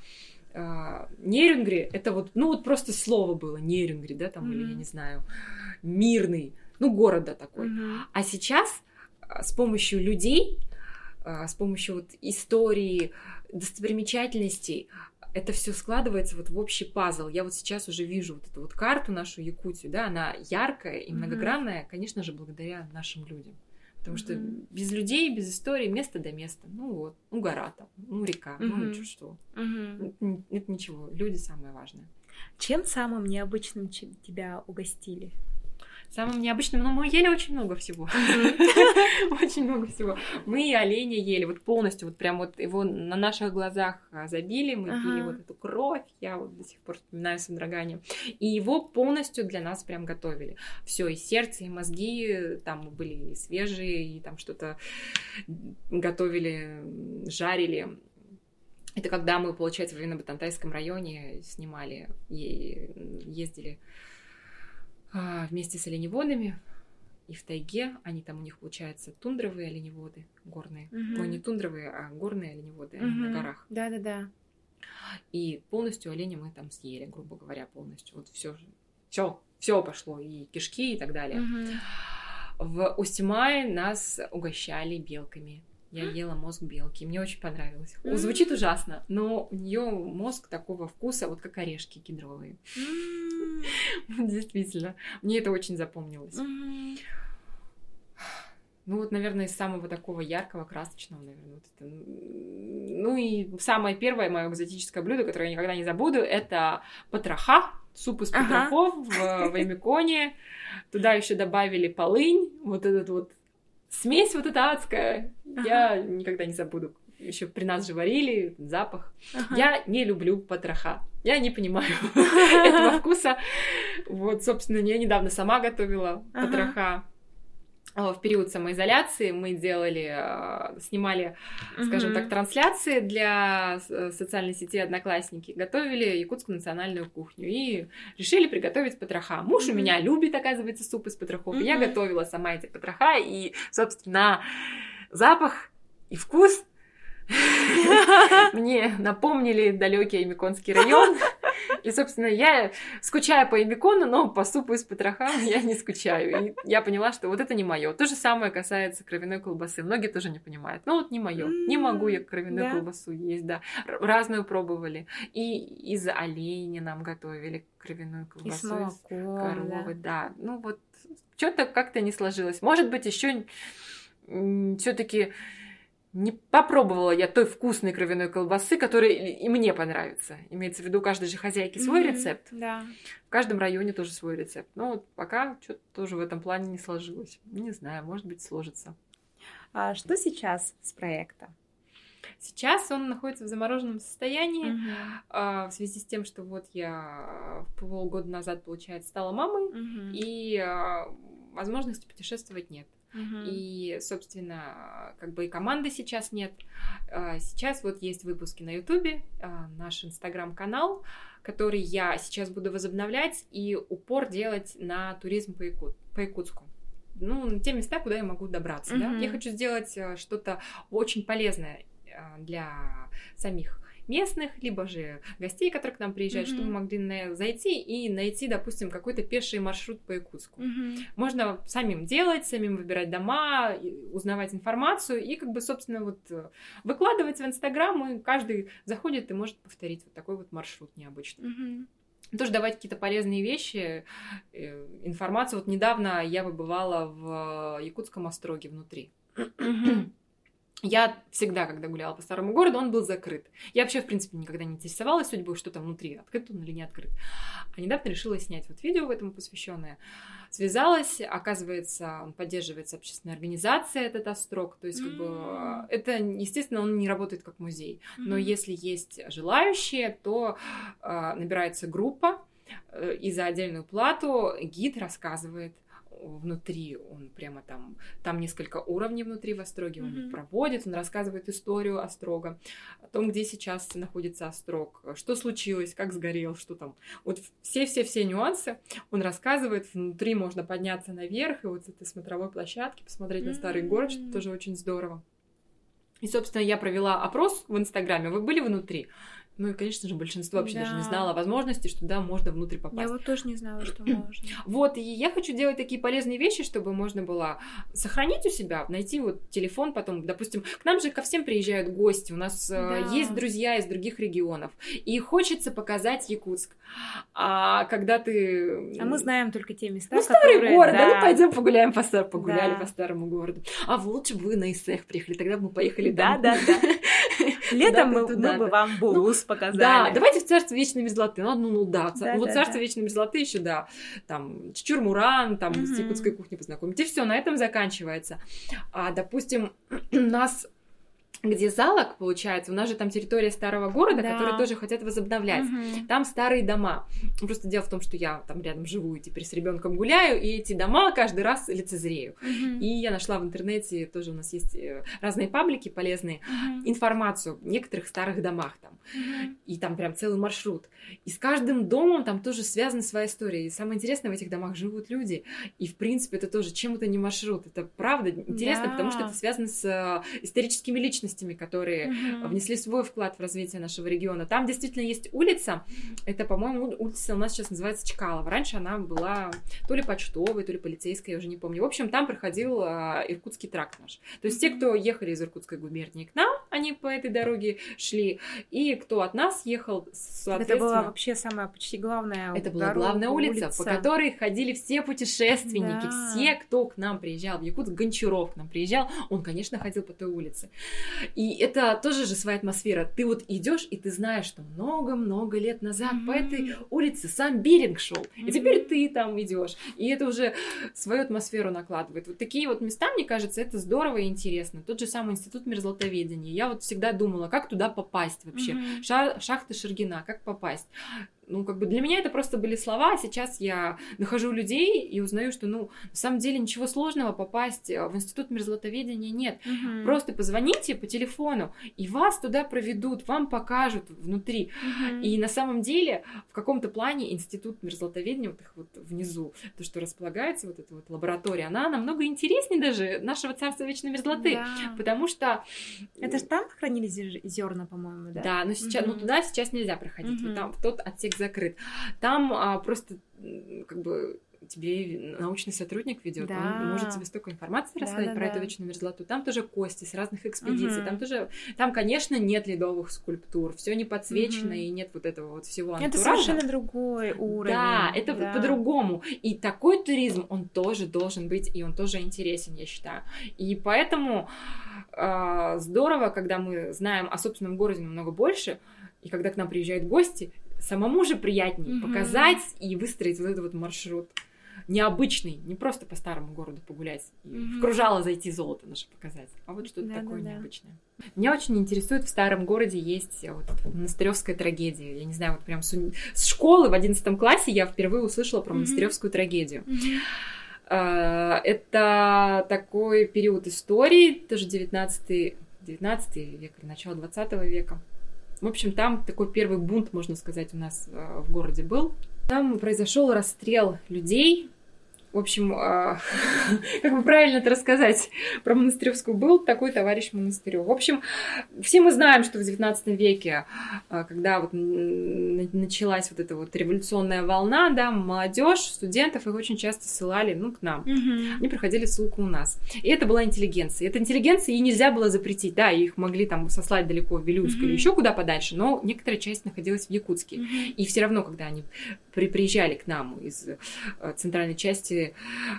э, Нерюнгри, это вот, ну вот просто слово было, Нерюнгри, да, там, mm-hmm. или я не знаю, мирный, ну, города такой. Mm-hmm. А сейчас с помощью людей, с помощью вот истории, достопримечательностей, это все складывается вот в общий пазл. Я вот сейчас уже вижу вот эту вот карту нашу Якутию, да, она яркая и многогранная, mm-hmm. конечно же, благодаря нашим людям. Потому mm-hmm. что без людей, без истории, место до места. Ну вот, ну гора там, ну река, mm-hmm. ну что, что. Mm-hmm. Это, это ничего, люди самое важное. Чем самым необычным тебя угостили? Самым необычным, но мы ели очень много всего. Очень много всего. Мы и оленя ели, вот полностью, вот прям вот его на наших глазах а, забили, мы пили вот эту кровь, я вот до сих пор вспоминаю с содроганием. И его полностью для нас прям готовили. Все, и сердце, и мозги, там были и свежие, и там что-то готовили, жарили. Это когда мы, получается, в Винно-Батантайском районе снимали, и ездили вместе с оленеводами и в тайге. Они там у них, получается, тундровые оленеводы горные. Угу. Ну, не тундровые, а горные оленеводы угу. на горах. Да-да-да. И полностью оленя мы там съели, грубо говоря, полностью. Вот все, все, все пошло, и кишки, и так далее. Угу. В Устимае нас угощали белками. Я ела мозг белки, мне очень понравилось. Mm-hmm. Звучит ужасно, но у нее мозг такого вкуса, вот как орешки кедровые. Mm-hmm. Действительно, мне это очень запомнилось. Mm-hmm. Ну вот, наверное, из самого такого яркого, красочного, наверное, вот это. Ну и самое первое мое экзотическое блюдо, которое я никогда не забуду, это потроха, суп из потрохов ага. в Ваймиконе. Туда еще добавили полынь, вот этот вот смесь вот эта адская. Я никогда не забуду. Еще при нас же варили, запах. Ага. Я не люблю потроха. Я не понимаю этого вкуса. Вот, собственно, я недавно сама готовила Ага. потроха. А, В период самоизоляции мы делали, а, снимали, скажем Мгм. так, трансляции для с- социальной сети Одноклассники, готовили якутскую национальную кухню и решили приготовить потроха. Муж у Мгм. меня любит, оказывается, суп из потрохов. и Я готовила сама эти потроха, и, собственно, запах и вкус мне напомнили далекий Эмиконский район. И, собственно, я скучаю по Эмикону, но по супу из потроха я не скучаю. И я поняла, что вот это не мое. То же самое касается кровяной колбасы. Многие тоже не понимают. Ну вот не мое. Не могу я кровяную Да. колбасу есть, да. Разную пробовали. И из оленя нам готовили кровяную И колбасу. с из молоком, коровы, да. Ну вот что-то как-то не сложилось. Может быть, еще все-таки не попробовала я той вкусной кровяной колбасы, которая и мне понравится. Имеется в виду, у каждой же хозяйки свой Мгм. рецепт. Да. В каждом районе тоже свой рецепт. Но вот пока что-то тоже в этом плане не сложилось. Не знаю, может быть, сложится. А что сейчас с проекта? Сейчас он находится в замороженном состоянии а, в связи с тем, что вот я полгода назад, получается, стала мамой, Мгм. и а, возможности путешествовать нет. И, собственно, как бы и команды сейчас нет. А, Сейчас вот есть выпуски на Ютубе, а, наш инстаграм-канал, который я сейчас буду возобновлять и упор делать на туризм по, Якут- по Якутску. Ну, на те места, куда я могу добраться. да. Я хочу сделать а, что-то очень полезное а, для самих местных, либо же гостей, которые к нам приезжают, Мгм. чтобы мы могли на- зайти и найти, допустим, какой-то пеший маршрут по Якутску. Мгм. Можно самим делать, самим выбирать дома, узнавать информацию и как бы, собственно, вот э, выкладывать в Инстаграм, и каждый заходит и может повторить вот такой вот маршрут необычный. Мгм. Тоже давать какие-то полезные вещи, э, информацию. Вот недавно я побывала в Якутском остроге внутри. Я всегда, когда гуляла по старому городу, он был закрыт. Я вообще, в принципе, никогда не интересовалась судьбой, что там внутри, открыт он или не открыт. А недавно решила снять вот видео в этому посвященное. Связалась, оказывается, он поддерживается общественной организацией, этот острог. То есть, как бы, М. это, естественно, он не работает как музей. Но Мгм. если есть желающие, то а, набирается группа, э, и за отдельную плату гид рассказывает внутри, он прямо там, там несколько уровней внутри в Остроге, он их проводит, он рассказывает историю Острога, о том, где сейчас находится Острог, что случилось, как сгорел, что там. Вот все-все-все нюансы он рассказывает, внутри можно подняться наверх, и вот с этой смотровой площадки посмотреть на старый город, что тоже очень здорово. И, собственно, я провела опрос в Инстаграме. Вы были внутри? Ну и, конечно же, большинство вообще даже не Да. знало о возможности, что да, можно внутрь Я попасть. вот тоже не знала, что можно. Вот, и я хочу делать такие полезные вещи, чтобы можно было сохранить у себя, найти вот телефон потом, допустим, к нам же ко всем приезжают гости, у нас э, Да. есть друзья из других регионов, и хочется показать Якутск. А когда ты... А мы знаем только те места, Ну, старый которые... город, да, да. ну пойдем погуляем по стар... погуляли Да. по старому городу. А лучше бы вы на Ысыах приехали, тогда бы мы поехали Да, там. да, да. Летом мы, мы бы вам Булус показали. Да, давайте в царство вечной мерзлоты. Ну, ну, ну да, вот да, царство да. вечной мерзлоты еще, да, там, Чучур-Муран, там, с якутской кухней познакомить. И все, на этом заканчивается. А, допустим, у нас где залог, получается, у нас же там территория старого города, Да. которые тоже хотят возобновлять. Мгм. Там старые дома. Просто дело в том, что я там рядом живу и теперь с ребенком гуляю, и эти дома каждый раз лицезрею. Мгм. И я нашла в интернете, тоже у нас есть э, разные паблики полезные, Мгм. информацию в некоторых старых домах там. Мгм. И там прям целый маршрут. И с каждым домом там тоже связана своя история. И самое интересное, в этих домах живут люди. И, в принципе, это тоже чем это не маршрут. Это правда интересно, Да. потому что это связано с э, историческими личностями, которые Мгм. внесли свой вклад в развитие нашего региона. Там действительно есть улица. Это, по-моему, улица у нас сейчас называется Чкалова. Раньше она была то ли почтовой, то ли полицейской, я уже не помню. В общем, там проходил э, Иркутский тракт наш. То есть те, кто ехали из Иркутской губернии к нам, они по этой дороге шли, и кто от нас ехал, соответственно... Это была вообще самая почти главная Это была дорога, главная улица, улица, по которой ходили все путешественники, да. все, кто к нам приезжал в Якутск, Гончаров к нам приезжал, он, конечно, ходил по той улице. И это тоже же своя атмосфера. Ты вот идешь, и ты знаешь, что много-много лет назад mm-hmm. по этой улице сам Беринг шел, mm-hmm. и теперь ты там идешь. И это уже свою атмосферу накладывает. Вот такие вот места, мне кажется, это здорово и интересно. Тот же самый институт мерзлотоведения. Я вот всегда думала, как туда попасть вообще. Mm-hmm. Ша- шахта Шергина, как попасть ну, как бы для меня это просто были слова, а сейчас я нахожу людей и узнаю, что, ну, на самом деле ничего сложного попасть э, в институт мерзлотоведения нет. Угу. Просто позвоните по телефону, и вас туда проведут, вам покажут внутри. Угу. И на самом деле в каком-то плане институт мерзлотоведения, вот их вот внизу, то, что располагается, вот эта вот лаборатория, она намного интереснее даже нашего царства вечной мерзлоты, да. потому что... Это же там хранились зерна, по-моему, да? Да, но сейчас, угу. ну, туда сейчас нельзя проходить, угу. вот там в тот отсек отсек закрыт. Там а, просто как бы тебе научный сотрудник ведет, да. он может тебе столько информации рассказать да, да, про да. эту вечную мерзлоту. Там тоже кости с разных экспедиций, угу. там тоже, там, конечно, нет ледовых скульптур, все не подсвечено угу. и нет вот этого вот всего. Это совершенно другой уровень. Да, это да. по-другому. И такой туризм, он тоже должен быть, и он тоже интересен, я считаю. И поэтому э, здорово, когда мы знаем о собственном городе намного больше, и когда к нам приезжают гости, самому же приятнее угу. показать и выстроить вот этот вот маршрут необычный, не просто по старому городу погулять, и mm-hmm. в кружало зайти золото наше показать, а вот что-то да, такое да, необычное. Да. Меня очень интересует, в старом городе есть вот монастыревская трагедия. Я не знаю, вот прям с, с школы в одиннадцатом классе я впервые услышала про mm-hmm. монастыревскую трагедию. Mm-hmm. Это такой период истории, тоже 19 19 век начало 20 века. В общем, там такой первый бунт, можно сказать, у нас э, в городе был. Там произошел расстрел людей в общем, а, как бы правильно это рассказать про Монастыревскую, был такой товарищ Монастырев. В общем, все мы знаем, что в XIX веке, а, когда вот началась вот эта вот революционная волна, да, молодежь, студентов, их очень часто ссылали, ну, к нам. Угу. Они проходили ссылку у нас. И это была интеллигенция. Эта интеллигенция, ей нельзя было запретить, да, их могли там сослать далеко в Вилюйск угу. или еще куда подальше, но некоторая часть находилась в Якутске. Угу. И все равно, когда они при, приезжали к нам из э, центральной части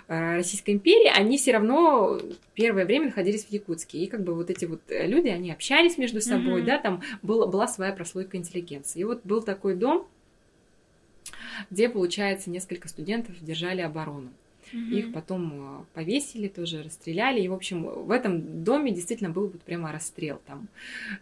э, Российской империи, они все равно первое время находились в Якутске. И как бы вот эти вот люди, они общались между собой, mm-hmm. да, там была, была своя прослойка интеллигенции. И вот был такой дом, где, получается, несколько студентов держали оборону. Угу. Их потом э, повесили, тоже расстреляли. И, в общем, в этом доме действительно был вот прямо расстрел. Там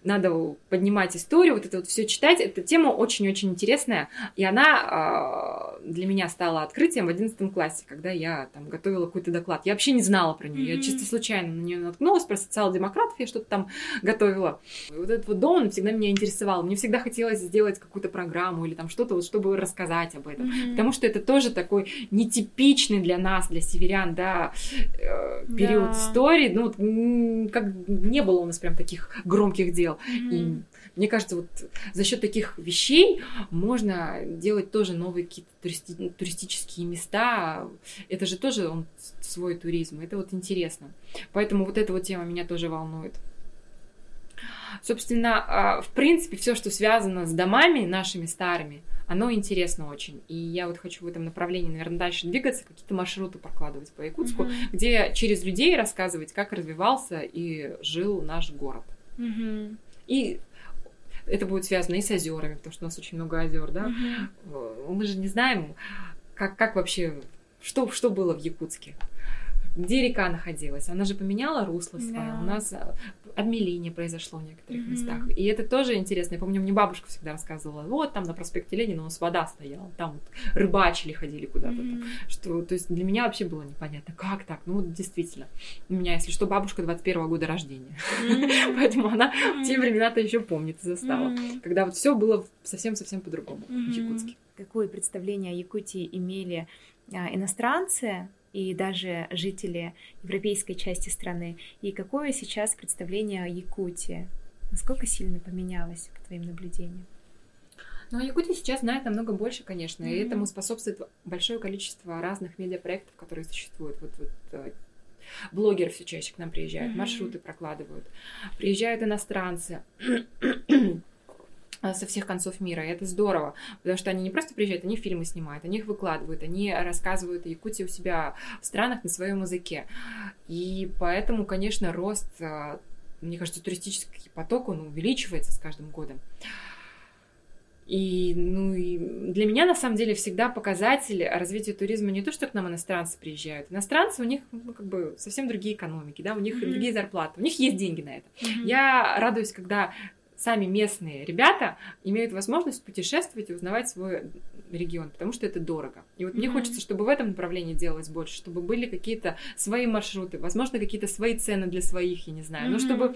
надо поднимать историю, вот это вот все читать. Эта тема очень-очень интересная. И она э, для меня стала открытием в 11 классе, когда я там готовила какой-то доклад. Я вообще не знала про нее. Угу. Я чисто случайно на нее наткнулась. Про социал-демократов я что-то там готовила. И вот этот вот дом, он всегда меня интересовал. Мне всегда хотелось сделать какую-то программу или там что-то, вот, чтобы рассказать об этом. Угу. Потому что это тоже такой нетипичный для нас нас, для северян, да, э, период да. истории, ну, как не было у нас прям таких громких дел. Mm-hmm. И мне кажется, вот за счет таких вещей можно делать тоже новые какие-то туристи- туристические места. Это же тоже он свой туризм. Это вот интересно. Поэтому вот эта вот тема меня тоже волнует. Собственно, а, в принципе, все, что связано с домами нашими старыми, оно интересно очень. И я вот хочу в этом направлении, наверное, дальше двигаться, какие-то маршруты прокладывать по Якутску, mm-hmm. где через людей рассказывать, как развивался и жил наш город. Mm-hmm. И это будет связано и с озерами, потому что у нас очень много озер, да. Mm-hmm. Мы же не знаем, как, как вообще, что, что было в Якутске где река находилась. Она же поменяла русло свое. Да. У нас обмеление произошло в некоторых mm-hmm. местах. И это тоже интересно. Я помню, мне бабушка всегда рассказывала, вот там на проспекте Ленина у нас вода стояла, там вот рыбачили, ходили куда-то. Mm-hmm. Там, что, то есть для меня вообще было непонятно, как так? Ну действительно. У меня, если что, бабушка 21 года рождения. Mm-hmm. Поэтому она mm-hmm. те времена-то еще помнит и застала. Mm-hmm. Когда вот все было совсем-совсем по-другому mm-hmm. в Якутске. Какое представление о Якутии имели а, иностранцы и даже жители европейской части страны. И какое сейчас представление о Якутии? Насколько сильно поменялось по твоим наблюдениям? Ну, о Якутии сейчас знает намного больше, конечно, mm-hmm. и этому способствует большое количество разных медиапроектов, которые существуют. Вот, вот э, Блогеры все чаще к нам приезжают, маршруты прокладывают. Приезжают иностранцы со всех концов мира. И это здорово, потому что они не просто приезжают, они фильмы снимают, они их выкладывают, они рассказывают о Якутии у себя в странах на своем языке. И поэтому, конечно, рост, а, мне кажется, туристический поток, он увеличивается с каждым годом. И, ну, и для меня, на самом деле, всегда показатель развития туризма не то, что к нам иностранцы приезжают. Иностранцы, у них, ну, как бы, совсем другие экономики, да, у них mm-hmm. другие зарплаты, у них есть деньги на это. Mm-hmm. Я радуюсь, когда сами местные ребята имеют возможность путешествовать и узнавать свой регион, потому что это дорого. И вот mm-hmm. мне хочется, чтобы в этом направлении делалось больше, чтобы были какие-то свои маршруты, возможно, какие-то свои цены для своих, я не знаю, mm-hmm. но чтобы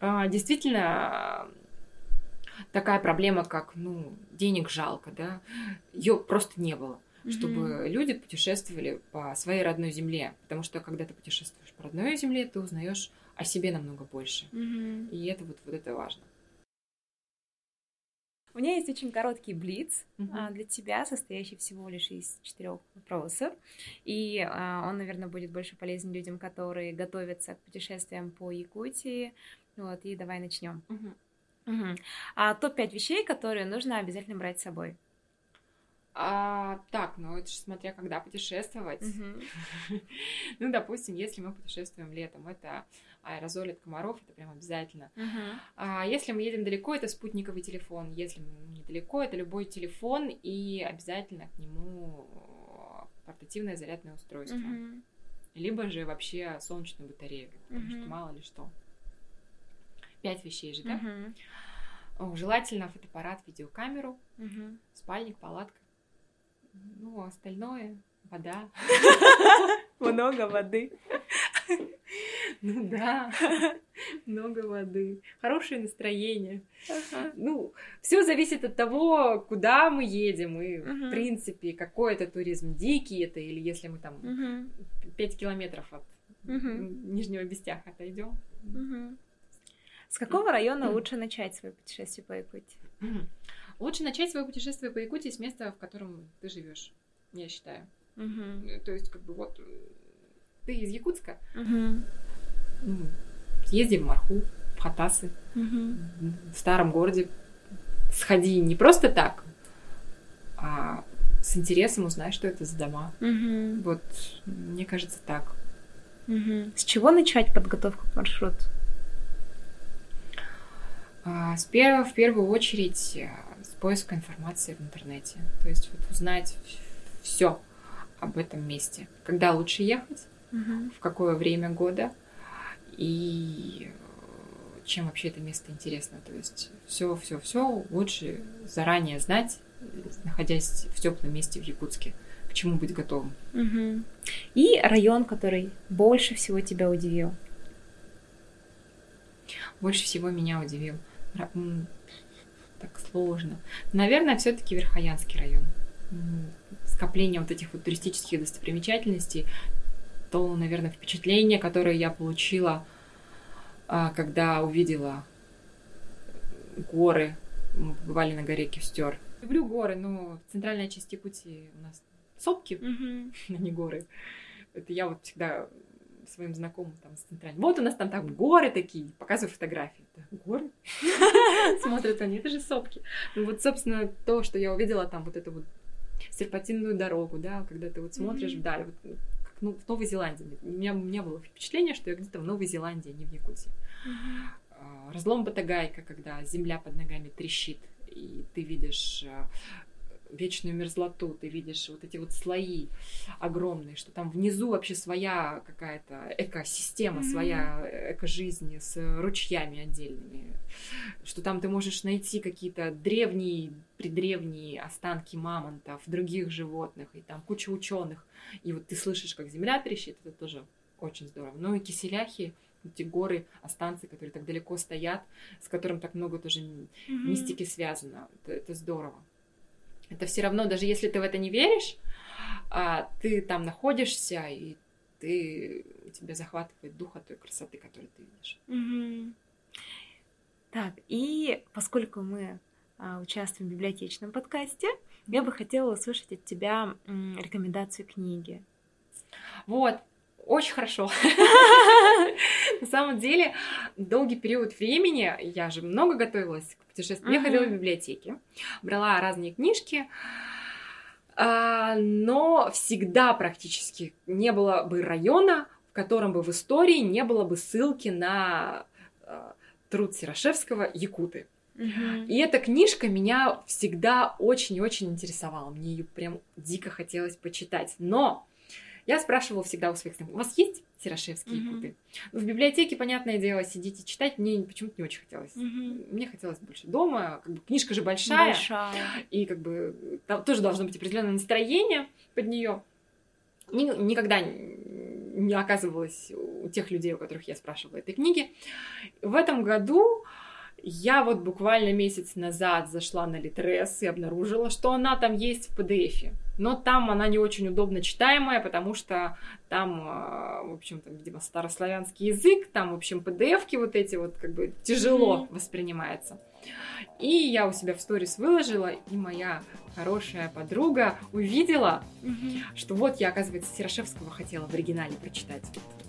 а, действительно такая проблема, как, ну, денег жалко, да, ее просто не было чтобы mm-hmm. люди путешествовали по своей родной земле, потому что когда ты путешествуешь по родной земле, ты узнаешь о себе намного больше, mm-hmm. и это вот вот это важно. У меня есть очень короткий блиц uh-huh. для тебя, состоящий всего лишь из четырех вопросов. И а, он, наверное, будет больше полезен людям, которые готовятся к путешествиям по Якутии. Вот, и давай начнем. Uh-huh. Uh-huh. А, топ-5 вещей, которые нужно обязательно брать с собой. А, так, ну это же смотря когда путешествовать. Ну, допустим, если мы путешествуем летом, это аэрозоль от комаров, это прям обязательно. А если мы едем далеко, это спутниковый телефон. Если недалеко, это любой телефон и обязательно к нему портативное зарядное устройство. Либо же вообще солнечную батарею, потому что мало ли что. Пять вещей же, да? Желательно фотоаппарат, видеокамеру, спальник, палатка. Ну, остальное вода. Много воды. Ну да, много воды, хорошее настроение. Ага. Ну, все зависит от того, куда мы едем и, угу. в принципе, какой это туризм, дикий это или если мы там угу. 5 километров от угу. Нижнего Бестяха отойдем. Угу. С какого района лучше начать свое путешествие по Якутии? Лучше начать свое путешествие по Якутии с места, в котором ты живешь, я считаю. Угу. То есть, как бы вот ты из Якутска, угу. ну, съезди в Марху, в Хатасы, угу. в старом городе. Сходи не просто так, а с интересом узнай, что это за дома. Угу. Вот, мне кажется, так. Угу. С чего начать подготовку к маршруту? А, с первого, в первую очередь э, поиска информации в интернете. То есть вот узнать все об этом месте. Когда лучше ехать, угу. в какое время года и чем вообще это место интересно. То есть все, все, все лучше заранее знать, находясь в теплом месте в Якутске, к чему быть готовым. Угу. И район, который больше всего тебя удивил. Больше всего меня удивил. Так сложно. Наверное, все-таки Верхоянский район. Скопление вот этих вот туристических достопримечательностей, то, наверное, впечатление, которое я получила, а, когда увидела горы. Мы бывали на горе Кюстер. Люблю горы, но в центральной части Якутии у нас сопки, mm-hmm. не горы. Это я вот всегда своим знакомым там с центральной. Вот у нас там, там горы такие, показываю фотографии. Горы? Смотрят они, это же сопки. Ну вот, собственно, то, что я увидела там, вот эту вот серпатинную дорогу, да, когда ты вот смотришь вдаль, вот ну, в Новой Зеландии. У меня, у меня было впечатление, что я где-то в Новой Зеландии, а не в Якутии. Uh-huh. Разлом Батагайка, когда земля под ногами трещит, и ты видишь а, вечную мерзлоту, ты видишь вот эти вот слои огромные, что там внизу вообще своя какая-то экосистема, mm-hmm. своя экожизнь с ручьями отдельными, что там ты можешь найти какие-то древние, предревние останки мамонтов, других животных, и там куча ученых, и вот ты слышишь, как земля трещит, это тоже очень здорово. Ну и киселяхи, эти горы, останцы, которые так далеко стоят, с которым так много тоже mm-hmm. мистики связано. Это, это здорово. Это все равно, даже если ты в это не веришь, а, ты там находишься, и ты, тебя захватывает дух от той красоты, которую ты видишь. Mm-hmm. Так, и поскольку мы а, участвуем в библиотечном подкасте, я бы хотела услышать от тебя м, рекомендацию книги. Вот, Очень хорошо. На самом деле, долгий период времени я же много готовилась к путешествию. Я ходила в библиотеке, брала разные книжки, а, но всегда практически не было бы района, в котором бы в истории не было бы ссылки на а, труд Серошевского «Якуты». И эта книжка меня всегда очень-очень интересовала. Мне ее прям дико хотелось почитать. Но я спрашивала всегда у своих знакомых, у вас есть Серошевские mm-hmm. якуты? В библиотеке, понятное дело, сидите читать, мне почему-то не очень хотелось. Mm-hmm. Мне хотелось больше дома, как бы книжка же большая. Большая. И как бы там тоже должно быть определенное настроение под нее. Никогда не оказывалось у тех людей, у которых я спрашивала этой книги. В этом году я вот буквально месяц назад зашла на Литрес и обнаружила, что она там есть в PDF. Но там она не очень удобно читаемая, потому что там, а, в общем, там, видимо, старославянский язык, там, в общем, PDF-ки вот эти вот как бы тяжело mm-hmm. воспринимается. И я у себя в сторис выложила, и моя хорошая подруга увидела, mm-hmm. что вот я, оказывается, Серошевского хотела в оригинале прочитать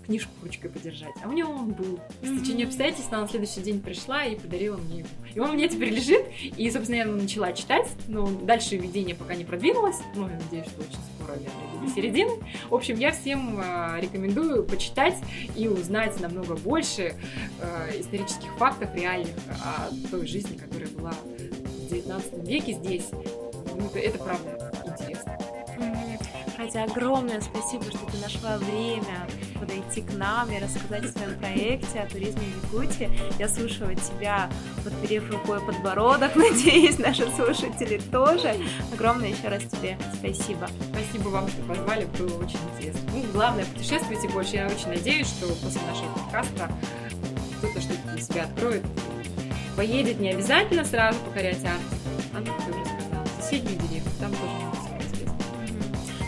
книжку ручкой подержать. А у него он был. В течение обстоятельств она на следующий день пришла и подарила мне его. И он меня теперь лежит, и, собственно, я начала читать, но дальше видение пока не продвинулось, но я надеюсь, что очень скоро я до середины. В общем, я всем э, рекомендую почитать и узнать намного больше э, исторических фактов реальных о той жизни, которая была в 19 веке здесь. Ну, это, это правда интересно. Катя, огромное спасибо, что ты нашла время подойти к нам и рассказать о своем проекте, о туризме в Якутии. Я слушаю тебя, подперев рукой подбородок, надеюсь, наши слушатели тоже. Огромное еще раз тебе спасибо. Спасибо вам, что позвали, было очень интересно. Ну, главное, путешествуйте больше. Я очень надеюсь, что после нашего подкаста кто-то что-то для себя откроет. Поедет не обязательно сразу покорять Арктику, а, ну, как я уже сказала, соседние деревни, там тоже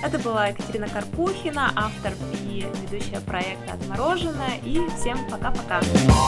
это была Екатерина Карпухина, автор и ведущая проекта «Отмороженное». И всем пока-пока!